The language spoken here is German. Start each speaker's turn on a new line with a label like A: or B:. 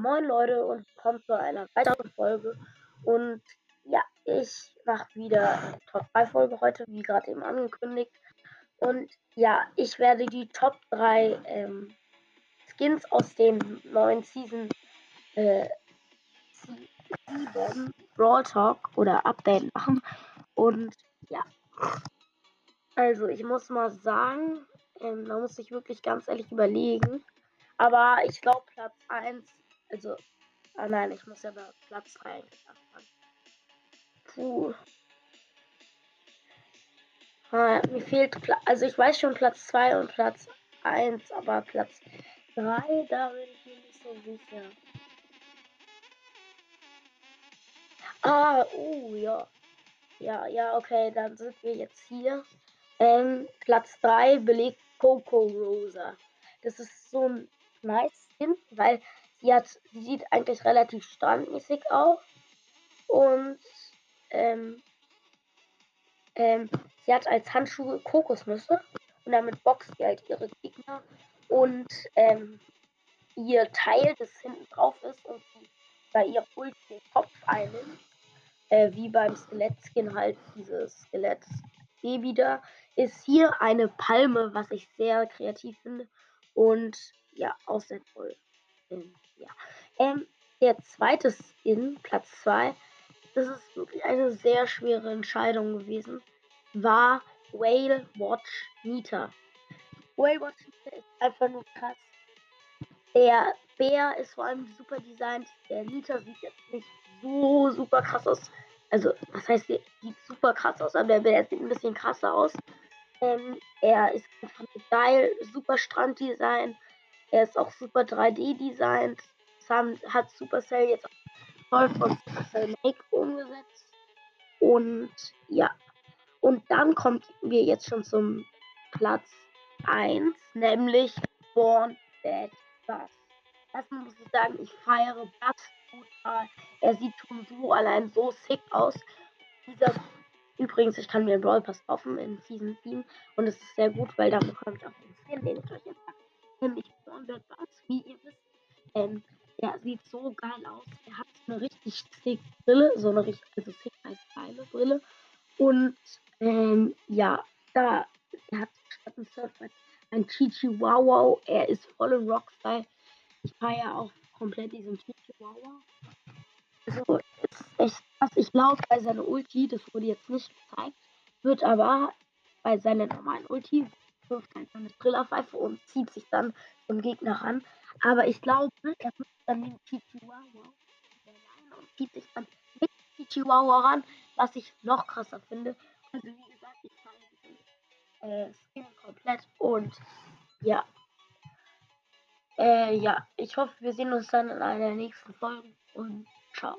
A: Moin Leute und willkommen zu einer weiteren Folge. Und ja, ich mache wieder eine Top 3 Folge heute, wie gerade eben angekündigt. Und ja, ich werde die Top 3 ähm, Skins aus dem neuen Season äh, 7 Brawl Talk oder Update machen. Und ja, also ich muss mal sagen, ähm, da muss ich wirklich ganz ehrlich überlegen. Aber ich glaube Platz 1 also, ah nein, ich muss ja bei Platz 3 eigentlich anfangen. Puh. Ah, mir fehlt, Pla also ich weiß schon Platz 2 und Platz 1, aber Platz 3, da bin ich mir nicht so sicher. Ah, oh, ja. Ja, ja, okay, dann sind wir jetzt hier. Ähm, Platz 3 belegt Coco Rosa. Das ist so ein nice Skin, weil Sie, hat, sie sieht eigentlich relativ standmäßig aus. Und ähm, ähm, sie hat als Handschuhe Kokosnüsse und damit boxt sie halt ihre Gegner. Und ähm, ihr Teil, das hinten drauf ist und sie bei ihr Ult den Kopf einnimmt, äh, wie beim Skelett-Skin halt dieses Skelett-Baby da, ist hier eine Palme, was ich sehr kreativ finde und ja, auch sehr toll. Ähm, ja. Ähm, der zweite Skin, Platz 2, das ist wirklich eine sehr schwere Entscheidung gewesen, war Whale Watch Nita. Whale Watch Nita ist einfach nur krass. Der Bär ist vor allem super designt. Der Nita sieht jetzt nicht so super krass aus. Also, was heißt, der sieht super krass aus, aber der Bär sieht ein bisschen krasser aus. Ähm, er ist einfach geil, super Stranddesign. Er ist auch super 3D-designt. Hat Supercell jetzt voll von Supercell Make umgesetzt. Und ja. Und dann kommen wir jetzt schon zum Platz 1, nämlich Born Bad Bass. Erstmal muss ich sagen, ich feiere Bass total. Er sieht schon so allein so sick aus. Dieser Übrigens, ich kann mir den Brawl Pass kaufen in Season 7 und es ist sehr gut, weil da bekomme ich auch den Skin, den ich euch jetzt sage. Nämlich Bornbird Bugs, wie ihr wisst. Ähm, der sieht so geil aus. Er hat eine richtig sick Brille, so eine richtig, also sick heißt geile Brille. Und ähm, ja, da, er hat statt ein Surfbrett ein Chichi Wow Wow. Er ist voll im Rockstyle. Ich feiere auch komplett diesen Chichi Wow Wow. Also, ist echt krass. Ich glaube, bei seiner Ulti, das wurde jetzt nicht gezeigt, wird aber bei seiner normalen Ulti wirft halt seine Trillerpfeife und zieht sich dann zum Gegner ran. Aber ich glaube, er wird dann den Chihuahua und zieht sich dann mit Chihuahua ran, was ich noch krasser finde. Also wie gesagt, ich feiere diesen äh, Skin komplett und ja. Äh, ja, ich hoffe, wir sehen uns dann in einer nächsten Folge und ciao.